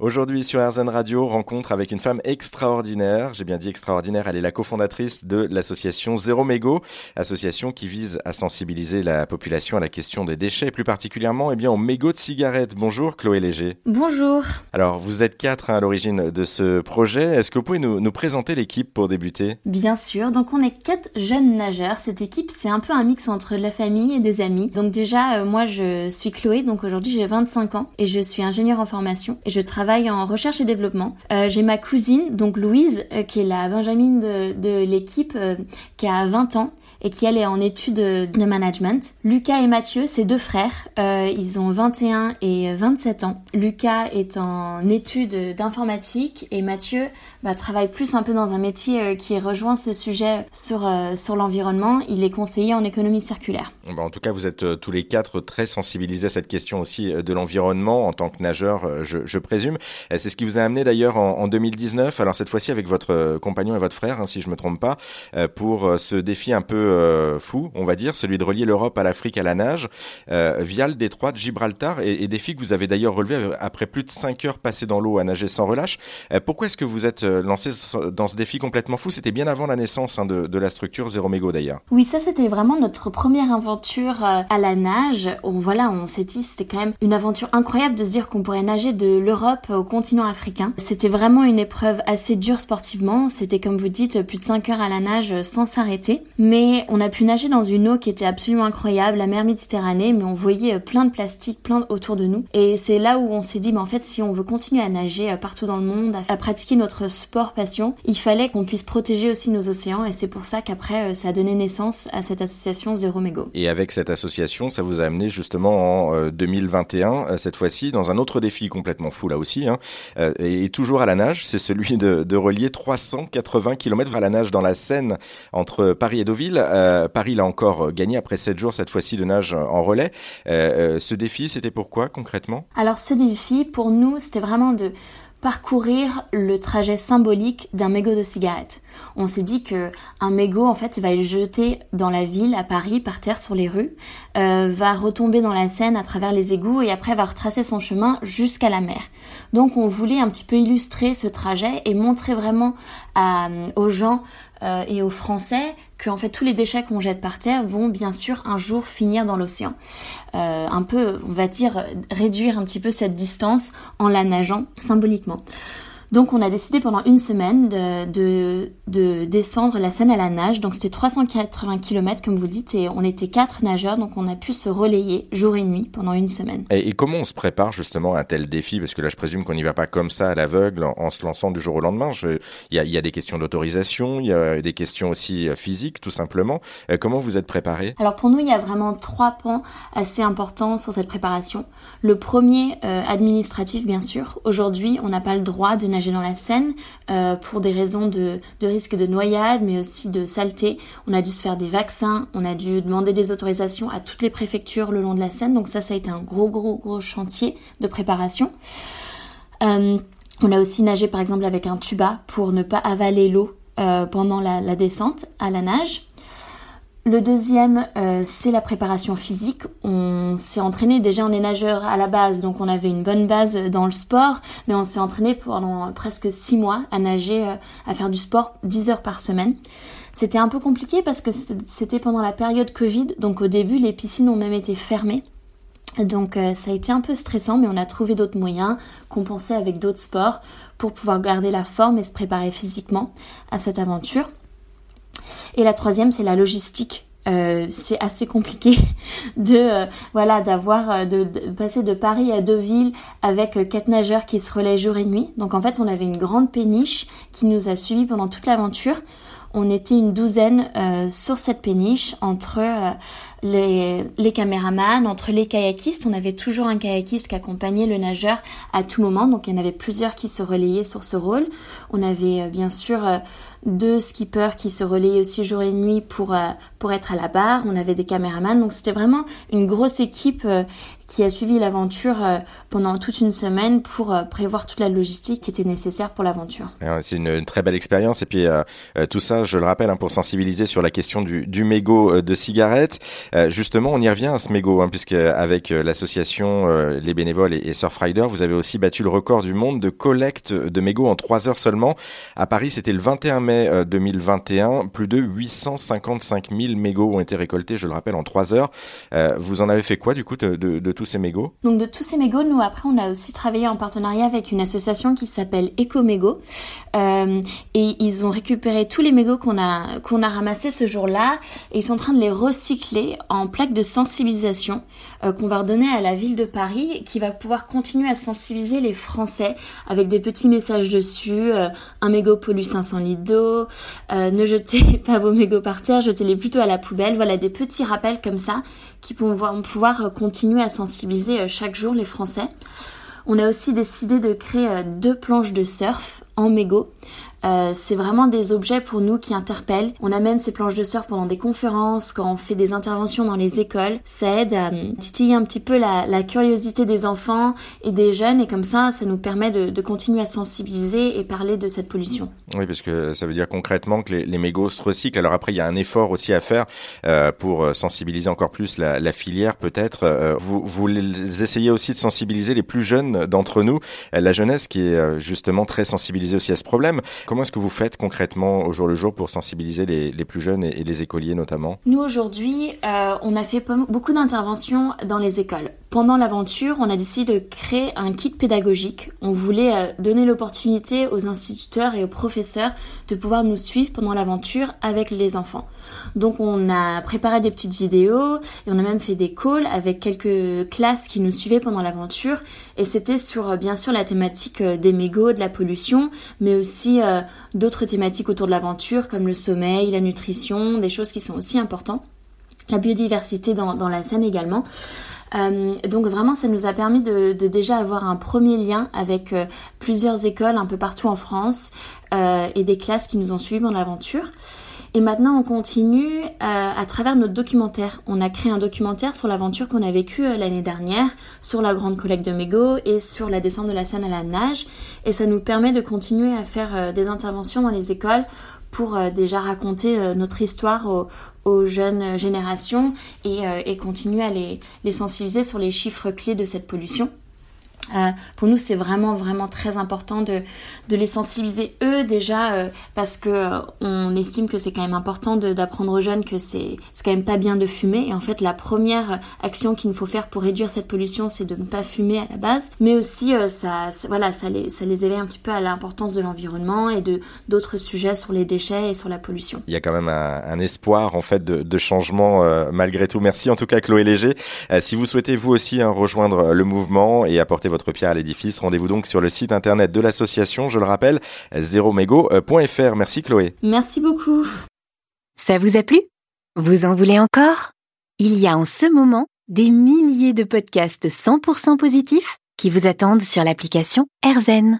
Aujourd'hui sur RZN Radio, rencontre avec une femme extraordinaire. J'ai bien dit extraordinaire, elle est la cofondatrice de l'association Zéro Mégot, association qui vise à sensibiliser la population à la question des déchets, et plus particulièrement eh bien, aux mégots de cigarettes. Bonjour Chloé Léger. Bonjour. Alors vous êtes quatre hein, à l'origine de ce projet. Est-ce que vous pouvez nous, nous présenter l'équipe pour débuter? Bien sûr, donc on est quatre jeunes nageurs. Cette équipe c'est un peu un mix entre de la famille et des amis. Donc déjà, euh, moi je suis Chloé, donc aujourd'hui j'ai 25 ans et je suis ingénieure en formation et je travaille en recherche et développement. Euh, j'ai ma cousine, donc Louise, euh, qui est la Benjamine de, l'équipe, euh, qui a 20 ans et qui elle est en études de management. Lucas et Mathieu, c'est deux frères. Ils ont 21 et 27 ans. Lucas est en études d'informatique et Mathieu bah, travaille plus un peu dans un métier qui rejoint ce sujet sur, sur l'environnement. Il est conseiller en économie circulaire. Bah, en tout cas, vous êtes tous les quatre très sensibilisés à cette question aussi de l'environnement en tant que nageur, je présume. Euh, c'est ce qui vous a amené d'ailleurs en, 2019, alors cette fois-ci avec votre euh, compagnon et votre frère, hein, si je me trompe pas, euh, pour ce défi un peu fou, on va dire, celui de relier l'Europe à l'Afrique à la nage, via le détroit de Gibraltar, et, défi que vous avez d'ailleurs relevé après plus de 5 heures passées dans l'eau à nager sans relâche. pourquoi est-ce que vous êtes lancé dans ce défi complètement fou? C'était bien avant la naissance hein, de, la structure Zéro Mégo d'ailleurs. Oui, ça c'était vraiment notre première aventure à la nage. On, voilà, on s'est dit c'était quand même une aventure incroyable de se dire qu'on pourrait nager de l'Europe au continent africain. C'était vraiment une épreuve assez dure sportivement. C'était comme vous dites plus de 5 heures à la nage sans s'arrêter. Mais on a pu nager dans une eau qui était absolument incroyable, la mer Méditerranée, mais on voyait plein de plastique, plein autour de nous. Et c'est là où on s'est dit, mais en fait, si on veut continuer à nager partout dans le monde, à, pratiquer notre sport passion, il fallait qu'on puisse protéger aussi nos océans. Et c'est pour ça qu'après, euh, ça a donné naissance à cette association Zéro Mégo. Et avec cette association, ça vous a amené justement en 2021, euh, cette fois-ci, dans un autre défi complètement fou là aussi, hein, euh, et toujours à la nage, c'est celui de, relier 380 km à la nage dans la Seine entre Paris et Deauville. Euh, Paris l'a encore gagné après 7 jours cette fois-ci de nage en relais. Euh, ce défi, c'était pourquoi concrètement? Alors ce défi, pour nous, c'était vraiment de parcourir le trajet symbolique d'un mégot de cigarette. On s'est dit que un mégot en fait va être jeté dans la ville à Paris par terre sur les rues, euh, va retomber dans la Seine à travers les égouts et après va retracer son chemin jusqu'à la mer. Donc on voulait un petit peu illustrer ce trajet et montrer vraiment aux gens euh, et aux Français que en fait tous les déchets qu'on jette par terre vont bien sûr un jour finir dans l'océan. Euh, un peu, on va dire, réduire un petit peu cette distance en la nageant symboliquement. Donc on a décidé pendant une semaine de, de, de descendre la Seine à la nage. Donc c'était 380 km comme vous le dites et on était quatre nageurs donc on a pu se relayer jour et nuit pendant une semaine. Et, comment on se prépare justement à un tel défi? Parce que là je présume qu'on n'y va pas comme ça à l'aveugle en, se lançant du jour au lendemain. Il y a, y a, des questions d'autorisation, il y a des questions aussi euh, physiques tout simplement. Euh, comment vous êtes préparé? Alors pour nous il y a vraiment trois points assez importants sur cette préparation. Le premier euh, administratif bien sûr. Aujourd'hui on n'a pas le droit de nager dans la Seine euh, pour des raisons de, risque de noyade, mais aussi de saleté. On a dû se faire des vaccins, on a dû demander des autorisations à toutes les préfectures le long de la Seine. Donc ça, ça a été un gros, gros, gros chantier de préparation. Euh, on a aussi nagé par exemple avec un tuba pour ne pas avaler l'eau euh, pendant la descente à la nage. Le deuxième, euh, c'est la préparation physique. On s'est entraîné, déjà on est nageur à la base, donc on avait une bonne base dans le sport, mais on s'est entraîné pendant presque six mois à nager, euh, à faire du sport 10 heures par semaine. C'était un peu compliqué parce que c'était pendant la période Covid, donc au début les piscines ont même été fermées. Donc euh, ça a été un peu stressant, mais on a trouvé d'autres moyens, compensés avec d'autres sports, pour pouvoir garder la forme et se préparer physiquement à cette aventure. Et la troisième, c'est la logistique. Euh, c'est assez compliqué de euh, voilà d'avoir euh, de, passer de Paris à Deauville avec quatre nageurs qui se relaient jour et nuit. Donc en fait, on avait une grande péniche qui nous a suivis pendant toute l'aventure. On était une douzaine sur cette péniche entre les, les caméramans, entre les kayakistes. On avait toujours un kayakiste qui accompagnait le nageur à tout moment. Donc il y en avait plusieurs qui se relayaient sur ce rôle. On avait bien sûr deux skippers qui se relayaient aussi jour et nuit pour, euh, pour être à la barre. On avait des caméramans. Donc c'était vraiment une grosse équipe euh, qui a suivi l'aventure euh, pendant toute une semaine pour prévoir toute la logistique qui était nécessaire pour l'aventure. C'est une, très belle expérience. Et puis tout ça, je le rappelle, hein, pour sensibiliser sur la question du, du mégot de cigarettes. justement, on y revient à ce mégot, hein, puisque avec l'association Les Bénévoles et, Surfrider, vous avez aussi battu le record du monde de collecte de mégots en 3 heures seulement. À Paris, c'était le 21 mai 2021. Plus de 855 000 mégots ont été récoltés, je le rappelle, en 3 heures. vous en avez fait quoi, du coup, de, tous ces mégots? Donc, de tous ces mégots, nous, après, on a aussi travaillé en partenariat avec une association qui s'appelle Ecomégo. Euh, et ils ont récupéré tous les mégots qu'on a, qu'on a ramassés ce jour-là et ils sont en train de les recycler en plaques de sensibilisation euh, qu'on va redonner à la ville de Paris qui va pouvoir continuer à sensibiliser les Français avec des petits messages dessus. Euh, un mégot pollue 500 litres d'eau, euh, ne jetez pas vos mégots par terre, jetez-les plutôt à la poubelle. Voilà des petits rappels comme ça qui vont pouvoir continuer à sensibiliser chaque jour les Français. On a aussi décidé de créer euh, deux planches de surf en mégot euh, c'est vraiment des objets pour nous qui interpellent. On amène ces planches de surf pendant des conférences, quand on fait des interventions dans les écoles. Ça aide à titiller un petit peu la, curiosité des enfants et des jeunes et comme ça, ça nous permet de, continuer à sensibiliser et parler de cette pollution. Oui, parce que ça veut dire concrètement que les, mégots se recyclent. Alors après, il y a un effort aussi à faire euh, pour euh, sensibiliser encore plus la, filière peut-être. vous, vous essayez aussi de sensibiliser les plus jeunes d'entre nous, la jeunesse qui est justement très sensibilisée aussi à ce problème. Comment est-ce que vous faites concrètement au jour le jour pour sensibiliser les, plus jeunes et, les écoliers notamment? Nous aujourd'hui, euh, on a fait beaucoup d'interventions dans les écoles. Pendant l'aventure, on a décidé de créer un kit pédagogique. On voulait euh, donner l'opportunité aux instituteurs et aux professeurs de pouvoir nous suivre pendant l'aventure avec les enfants. Donc on a préparé des petites vidéos et on a même fait des calls avec quelques classes qui nous suivaient pendant l'aventure et c'était sur euh, bien sûr la thématique des mégots, de la pollution, mais aussi d'autres thématiques autour de l'aventure comme le sommeil, la nutrition, des choses qui sont aussi importantes. La biodiversité dans, la scène également. Euh, donc vraiment, ça nous a permis de, déjà avoir un premier lien avec euh, plusieurs écoles un peu partout en France euh, et des classes qui nous ont suivis dans l'aventure. Et maintenant, on continue à travers notre documentaire. On a créé un documentaire sur l'aventure qu'on a vécue l'année dernière, sur la grande collecte de mégots et sur la descente de la Seine à la nage. Et ça nous permet de continuer à faire des interventions dans les écoles pour euh, déjà raconter euh, notre histoire aux, jeunes générations et, euh, continuer à les sensibiliser sur les chiffres clés de cette pollution. Euh, pour nous, c'est vraiment vraiment très important de, les sensibiliser eux déjà euh, parce que euh, on estime que c'est quand même important d'apprendre aux jeunes que c'est c'est quand même pas bien de fumer et en fait la première action qu'il faut faire pour réduire cette pollution, c'est de ne pas fumer à la base, mais aussi ça, voilà ça les ça les éveille un petit peu à l'importance de l'environnement et d'autres sujets sur les déchets et sur la pollution. Il y a quand même un, espoir en fait de, de changement malgré tout. Merci en tout cas Chloé Léger. si vous souhaitez vous aussi hein, rejoindre le mouvement et apporter votre pierre à l'édifice. Rendez-vous donc sur le site internet de l'association, je le rappelle, zéromego.fr. Merci Chloé. Merci beaucoup. Ça vous a plu? Vous en voulez encore? Il y a en ce moment des milliers de podcasts 100% positifs qui vous attendent sur l'application AirZen.